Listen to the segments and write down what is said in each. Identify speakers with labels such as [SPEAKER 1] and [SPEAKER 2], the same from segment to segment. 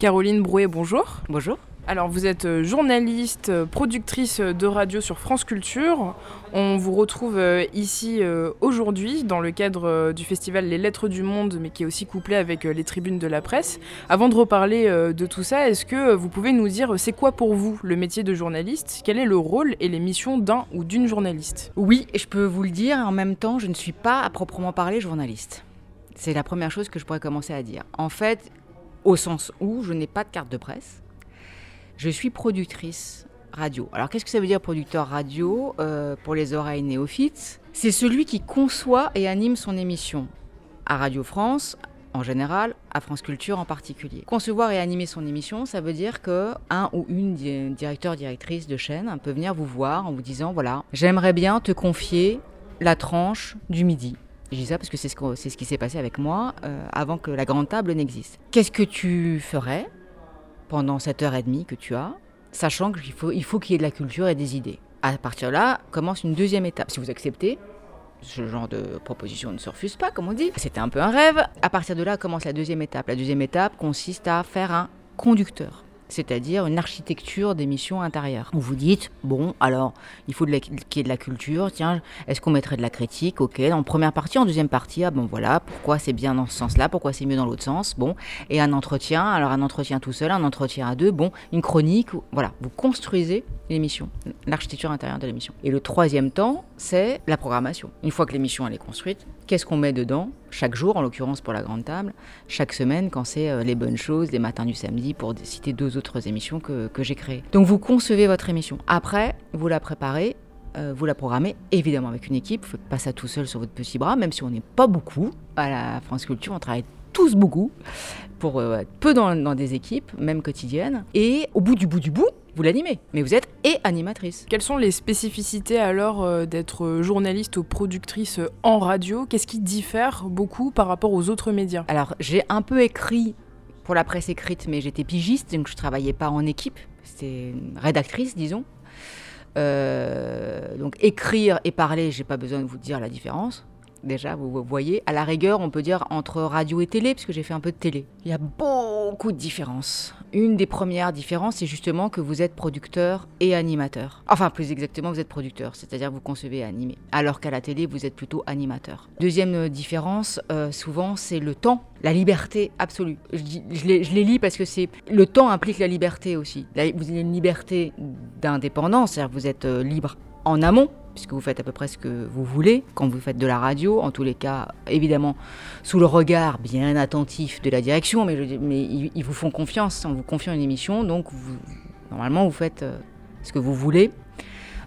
[SPEAKER 1] Caroline Brouet, bonjour.
[SPEAKER 2] Bonjour.
[SPEAKER 1] Alors vous êtes euh, journaliste, euh, productrice de radio sur France Culture. On vous retrouve euh, ici aujourd'hui dans le cadre du festival Les Lettres du Monde, mais qui est aussi couplé avec les tribunes de la presse. Avant de reparler de tout ça, est-ce que vous pouvez nous dire c'est quoi pour vous le métier de journaliste? Quel est le rôle et les missions d'un ou d'une journaliste?
[SPEAKER 2] Oui, je peux vous le dire, en même temps, je ne suis pas à proprement parler journaliste. C'est la première chose que je pourrais commencer à dire. En fait, au sens où je n'ai pas de carte de presse. Je suis productrice radio. Alors qu'est-ce que ça veut dire producteur radio euh, pour les oreilles néophytes? C'est celui qui conçoit et anime son émission à Radio France en général, à France Culture en particulier. Concevoir et animer son émission, ça veut dire que un ou une directeur directrice de chaîne peut venir vous voir en vous disant voilà, j'aimerais bien te confier la tranche du midi je dis ça parce que c'est ce, qui s'est passé avec moi euh, avant que la grande table n'existe. Qu'est-ce que tu ferais pendant cette heure et demie que tu as, sachant qu'il faut qu'il faut qu'il y ait de la culture et des idées? À partir de là, commence une deuxième étape. Si vous acceptez, ce genre de proposition ne se refuse pas, comme on dit. C'était un peu un rêve. À partir de là commence la deuxième étape. La deuxième étape consiste à faire un conducteur c'est-à-dire une architecture d'émissions intérieures. Vous vous dites, bon, alors, il faut qu'il y ait de la culture, tiens, est-ce qu'on mettrait de la critique? Ok, en première partie, en deuxième partie, ah bon voilà, pourquoi c'est bien dans ce sens-là, pourquoi c'est mieux dans l'autre sens, bon, et un entretien, alors un entretien tout seul, un entretien à deux, bon, une chronique, voilà, vous construisez l'émission, l'architecture intérieure de l'émission. Et le troisième temps, c'est la programmation. Une fois que l'émission elle est construite, qu'est-ce qu'on met dedans chaque jour, en l'occurrence pour la grande table, chaque semaine quand c'est euh, les bonnes choses, les matins du samedi, pour citer deux autres émissions que, j'ai créées. Donc vous concevez votre émission. Après, vous la préparez, euh, vous la programmez, évidemment avec une équipe. Vous ne faites pas ça tout seul sur votre petit bras, même si on n'est pas beaucoup. À la France Culture, on travaille tous beaucoup pour euh, peu dans, dans des équipes, même quotidiennes. Et au bout du bout du bout, vous l'animez, mais vous êtes et animatrice.
[SPEAKER 1] Quelles sont les spécificités alors euh, d'être journaliste ou productrice en radio? Qu'est-ce qui diffère beaucoup par rapport aux autres médias?
[SPEAKER 2] Alors, j'ai un peu écrit pour la presse écrite, mais j'étais pigiste, donc je travaillais pas en équipe. C'était rédactrice, disons. Euh, donc écrire et parler, j'ai pas besoin de vous dire la différence. Déjà, vous voyez, à la rigueur, on peut dire entre radio et télé, puisque j'ai fait un peu de télé. Il y a beaucoup de différences. Une des premières différences, c'est justement que vous êtes producteur et animateur. Enfin, plus exactement, vous êtes producteur, c'est-à-dire vous concevez et animez. Alors qu'à la télé, vous êtes plutôt animateur. Deuxième euh, différence, euh, souvent, c'est le temps, la liberté absolue. Je, les, lis parce que c'est le temps implique la liberté aussi. vous avez une liberté d'indépendance, c'est-à-dire vous êtes euh, libre en amont, puisque vous faites à peu près ce que vous voulez quand vous faites de la radio, en tous les cas, évidemment, sous le regard bien attentif de la direction, mais, ils, vous font confiance en vous confiant une émission, donc normalement vous faites euh, ce que vous voulez,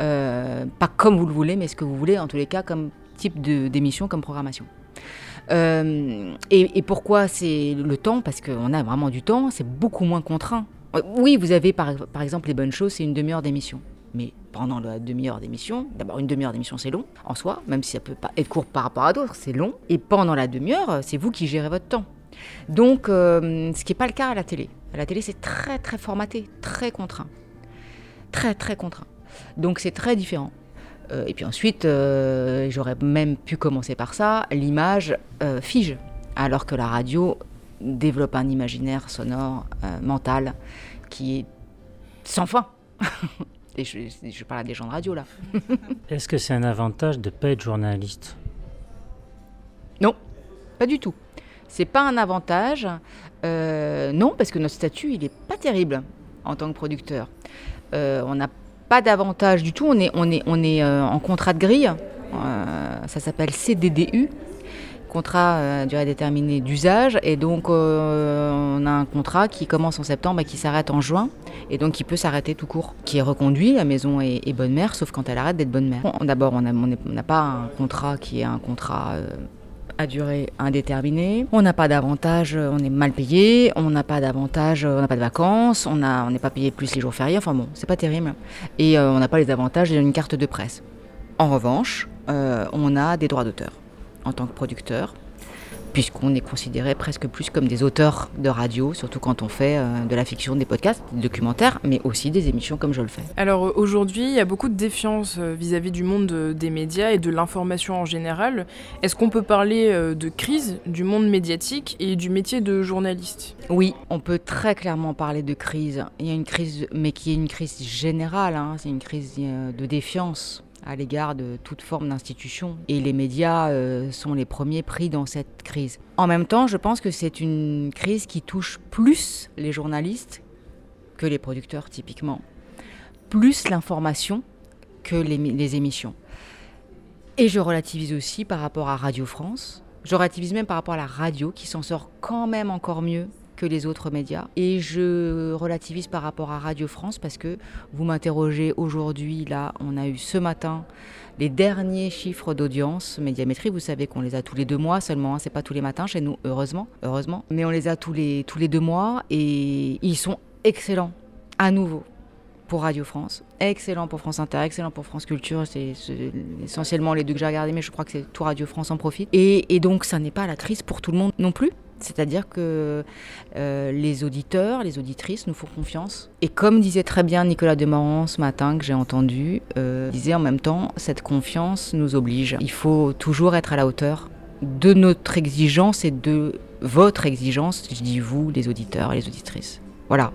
[SPEAKER 2] euh, pas comme vous le voulez, mais ce que vous voulez, en tous les cas, comme type d'émission, comme programmation. Euh, et, pourquoi c'est le temps? Parce qu'on a vraiment du temps, c'est beaucoup moins contraint. Oui, vous avez par exemple les bonnes choses, c'est une demi-heure d'émission mais pendant la demi-heure d'émission, d'abord une demi-heure d'émission c'est long en soi, même si ça peut pas être court par rapport à d'autres, c'est long. Et pendant la demi-heure, c'est vous qui gérez votre temps. Donc, euh, ce qui n'est pas le cas à la télé. À la télé, c'est très très formaté, très contraint, très très contraint. Donc c'est très différent. Euh, et puis ensuite, euh, j'aurais même pu commencer par ça, l'image fige, alors que la radio développe un imaginaire sonore, mental, qui est sans fin. Et je, parle à des gens de radio là.
[SPEAKER 3] Est-ce que c'est un avantage de ne pas être journaliste?
[SPEAKER 2] Non, pas du tout. C'est pas un avantage. Euh, non, parce que notre statut, il est pas terrible en tant que producteur. Euh, on n'a pas d'avantage du tout. On est, on est, on est euh, en contrat de grille. ça s'appelle CDDU contrat euh, durée déterminée d'usage. Et donc, euh, on a un contrat qui commence en septembre et qui s'arrête en juin. Et donc, qui peut s'arrêter tout court. Qui est reconduit, la maison est, bonne mère, sauf quand elle arrête d'être bonne mère. D'abord, on n'a pas un contrat qui est un contrat. Euh, à durée indéterminée. On n'a pas d'avantage, on est mal payé, on n'a pas d'avantage, on n'a pas de vacances, on n'est pas payé plus les jours fériés, enfin bon, c'est pas terrible. Et on n'a pas les avantages d'une carte de presse. En revanche, on a des droits d'auteur en tant que producteur. puisqu'on est considéré presque plus comme des auteurs de radio, surtout quand on fait euh, de la fiction, des podcasts, des documentaires, mais aussi des émissions comme je le fais.
[SPEAKER 1] Alors euh, aujourd'hui, il y a beaucoup de défiance euh, vis-à-vis du monde des médias et de l'information en général. Est-ce qu'on peut parler de crise du monde médiatique et du métier de journaliste?
[SPEAKER 2] Oui, on peut très clairement parler de crise. Il y a une crise, mais qui est une crise générale, hein. c'est une crise de défiance à l'égard de toute forme d'institution. Et les médias euh, sont les premiers pris dans cette crise. En même temps, je pense que c'est une crise qui touche plus les journalistes que les producteurs typiquement. Plus l'information que les, les émissions. Et je relativise aussi par rapport à Radio France. Je relativise même par rapport à la radio qui s'en sort quand même encore mieux les autres médias. Et je relativise par rapport à Radio France parce que vous m'interrogez aujourd'hui, là, on a eu ce matin les derniers chiffres d'audience médiamétrie. Vous savez qu'on les a tous les deux mois seulement, hein, c'est pas tous les matins chez nous, heureusement, heureusement. Mais on les a tous les, tous les deux mois et ils sont excellents, à nouveau pour Radio France, excellent pour France Inter, excellent pour France Culture. C'est essentiellement les deux que j'ai regardés, mais je crois que c'est tout Radio France en profite. Et, et donc, ça n'est pas la crise pour tout le monde non plus. C'est-à-dire que euh, les auditeurs, les auditrices nous font confiance. Et comme disait très bien Nicolas Demorand ce matin, que j'ai entendu, euh, disait en même temps, cette confiance nous oblige. Il faut toujours être à la hauteur de notre exigence et de votre exigence, je dis vous, les auditeurs et les auditrices. Voilà.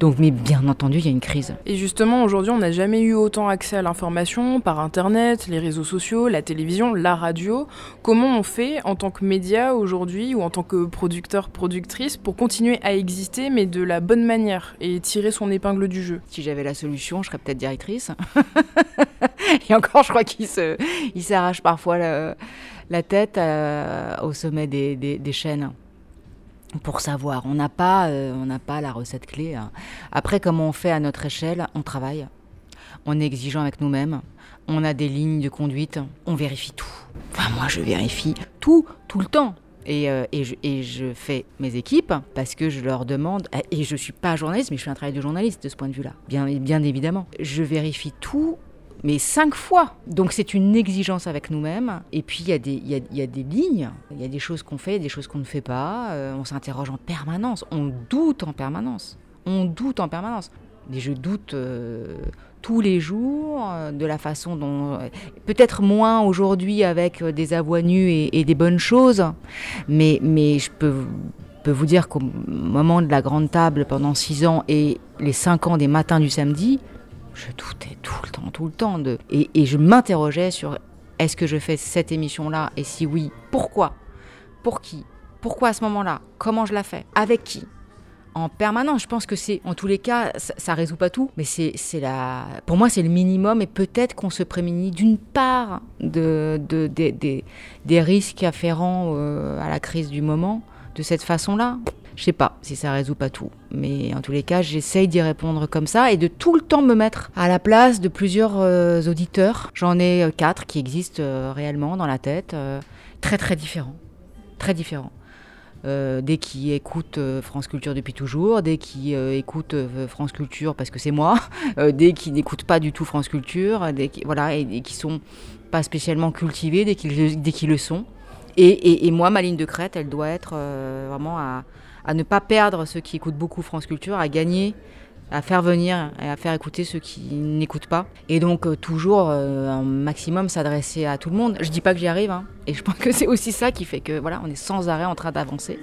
[SPEAKER 2] Donc, mais bien entendu, il y a une crise.
[SPEAKER 1] Et justement, aujourd'hui, on n'a jamais eu autant accès à l'information par Internet, les réseaux sociaux, la télévision, la radio. Comment on fait en tant que média aujourd'hui ou en tant que producteur, productrice pour continuer à exister, mais de la bonne manière et tirer son épingle du jeu?
[SPEAKER 2] Si j'avais la solution, je serais peut-être directrice. et encore, je crois qu'il s'arrache parfois la, tête euh, au sommet des chaînes pour savoir. On n'a pas, euh, on n'a pas la recette clé. Hein. Après, comment on fait à notre échelle On travaille. On est exigeant avec nous-mêmes. On a des lignes de conduite. On vérifie tout. Enfin, moi, je vérifie tout, tout le temps. Et, euh, et, je, fais mes équipes parce que je leur demande, et je ne suis pas journaliste, mais je fais un travail de journaliste de ce point de vue-là, bien, bien évidemment. Je vérifie tout mais cinq fois. Donc c'est une exigence avec nous-mêmes. Et puis il y, a des, y, a, y a des lignes, il y a des choses qu'on fait, des choses qu'on ne fait pas. Euh, on s'interroge en permanence, on doute en permanence. On doute en permanence. Et je doute euh, tous les jours euh, de la façon dont... Peut-être moins aujourd'hui avec des avoies nues et, des bonnes choses, mais, mais je peux vous dire qu'au moment de la grande table pendant six ans et les cinq ans des matins du samedi, je doutais tout le temps, tout le temps. De... Et, je m'interrogeais sur est-ce que je fais cette émission-là? Et si oui, pourquoi? Pour qui? Pourquoi à ce moment-là? Comment je la fais? Avec qui? En permanence. Je pense que c'est, en tous les cas, ça, ne résout pas tout, mais c'est, la, pour moi, c'est le minimum. Et peut-être qu'on se prémunit d'une part de, de, des risques afférents euh, à la crise du moment de cette façon-là. Je sais pas si ça résout pas tout, mais en tous les cas, j'essaye d'y répondre comme ça et de tout le temps me mettre à la place de plusieurs euh, auditeurs. J'en ai euh, quatre qui existent euh, réellement dans la tête, très très différents, très différents. des qui écoutent France Culture depuis toujours, des qui écoutent France Culture parce que c'est moi, des qui n'écoutent pas du tout France Culture, des qui, voilà, et, qui sont pas spécialement cultivés, dès qu'ils le sont. Et, et, moi, ma ligne de crête, elle doit être vraiment à, à ne pas perdre ceux qui écoutent beaucoup France Culture, à gagner, à faire venir et à faire écouter ceux qui n'écoutent pas. Et donc euh, toujours euh, un maximum s'adresser à tout le monde. Je dis pas que j'y arrive, hein. et je pense que c'est aussi ça qui fait que voilà, on est sans arrêt en train d'avancer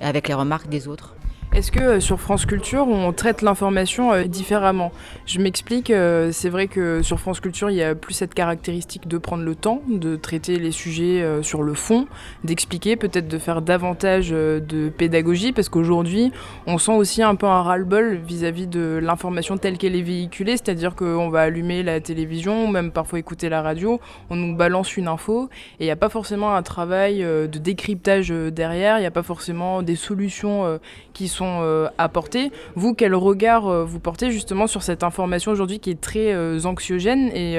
[SPEAKER 2] avec les remarques des autres.
[SPEAKER 1] Est-ce que euh, sur France Culture, on traite l'information euh, différemment? Je m'explique, euh, c'est vrai que sur France Culture, il y a plus cette caractéristique de prendre le temps, de traiter les sujets sur le fond, d'expliquer, peut-être de faire davantage de pédagogie, parce qu'aujourd'hui, on sent aussi un peu un ras-le-bol vis-à-vis de l'information telle qu'elle est véhiculée, c'est-à-dire qu'on va allumer la télévision, même parfois écouter la radio, on nous balance une info, et il n'y a pas forcément un travail de décryptage derrière, il n'y a pas forcément des solutions qui sont euh, apportés. Vous, quel regard euh, vous portez justement sur cette information aujourd'hui qui est très euh, anxiogène et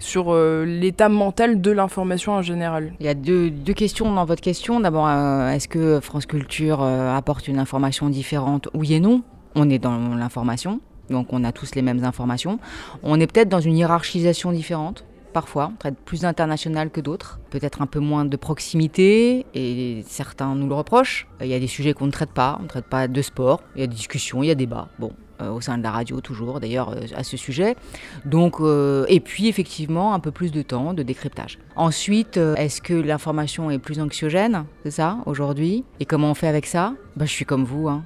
[SPEAKER 1] sur l'état mental de l'information en général?
[SPEAKER 2] Il y a deux, questions dans votre question. D'abord, est-ce que France Culture apporte une information différente? Oui et non. On est dans l'information, donc on a tous les mêmes informations. On est peut-être dans une hiérarchisation différente parfois, on traite plus international que d'autres, peut-être un peu moins de proximité, et certains nous le reprochent. Il y a des sujets qu'on ne traite pas, on ne traite pas de sport, il y a des discussions, il y a débat. Bon, euh, au sein de la radio toujours d'ailleurs euh, à ce sujet. Euh, et puis effectivement un peu plus de temps de décryptage. Ensuite, est-ce que l'information est plus anxiogène, c'est ça aujourd'hui? Et comment on fait avec ça? Bah, Je suis comme vous. Hein.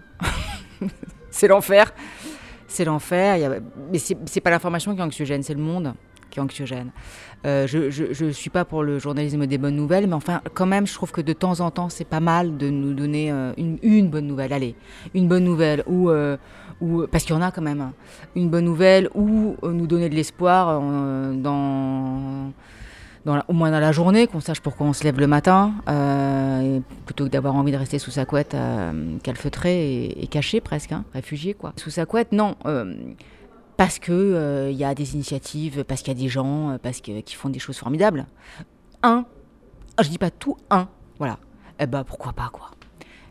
[SPEAKER 2] c'est l'enfer. C'est l'enfer. Mais c'est pas l'information qui est anxiogène, c'est le monde qui est anxiogène. je ne suis pas pour le journalisme des bonnes nouvelles, mais enfin, quand même, je trouve que de temps en temps, c'est pas mal de nous donner une, une, bonne nouvelle. Allez, une bonne nouvelle ou ou, parce qu'il y en a quand même, hein. une bonne nouvelle, ou euh, nous donner de l'espoir euh, dans, au moins dans la journée, qu'on sache pourquoi on se lève le matin, euh, plutôt que d'avoir envie de rester sous sa couette calfeutré et, caché presque, hein, réfugié quoi. Sous sa couette, non. Parce que il y a des initiatives, parce qu'il y a des gens, parce que, qui font des choses formidables. Un, je dis pas tout, un, voilà. Eh ben pourquoi pas quoi.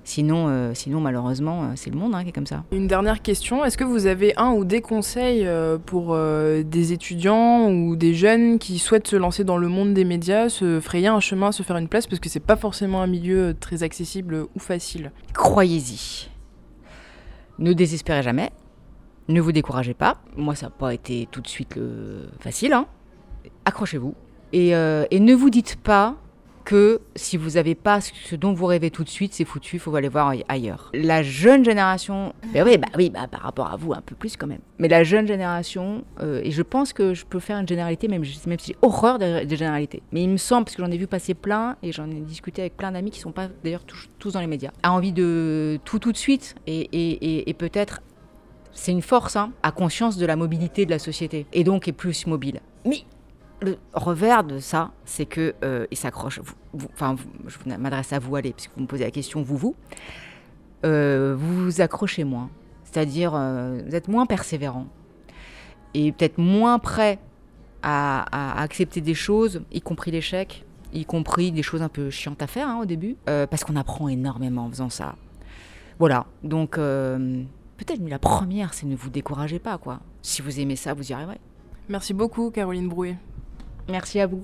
[SPEAKER 2] Sinon, euh, sinon malheureusement, euh, c'est le monde hein, qui est comme ça.
[SPEAKER 1] Une dernière question, est-ce que vous avez un ou des conseils euh, pour des étudiants ou des jeunes qui souhaitent se lancer dans le monde des médias, se frayer un chemin, se faire une place, parce que c'est pas forcément un milieu très accessible ou facile?
[SPEAKER 2] Croyez-y. Ne désespérez jamais. Ne vous découragez pas. Moi, ça n'a pas été tout de suite facile. Hein. Accrochez-vous. et ne vous dites pas que si vous n'avez pas ce dont vous rêvez tout de suite, c'est foutu, il faut aller voir ailleurs. La jeune génération, ben oui, bah oui, bah, par rapport à vous, un peu plus quand même. Mais la jeune génération, euh, et je pense que je peux faire une généralité, même, même si j'ai horreur des, généralités. Mais il me semble, parce que j'en ai vu passer plein, et j'en ai discuté avec plein d'amis qui ne sont pas d'ailleurs tous, dans les médias, a envie de tout tout de suite, et, peut-être c'est une force, hein, à conscience de la mobilité de la société, et donc est plus mobile. Mais le revers de ça, c'est que euh, il s'accroche. Enfin, je m'adresse à vous, allez, puisque vous me posez la question, vous, vous, euh, vous vous accrochez moins. C'est-à-dire, euh, vous êtes moins persévérant et peut-être moins prêt à, accepter des choses, y compris l'échec, y compris des choses un peu chiantes à faire hein, au début, parce qu'on apprend énormément en faisant ça. Voilà. Donc, peut-être la première, c'est ne vous découragez pas, quoi. Si vous aimez ça, vous y arriverez.
[SPEAKER 1] Merci beaucoup, Caroline Brouet.
[SPEAKER 2] Merci à vous.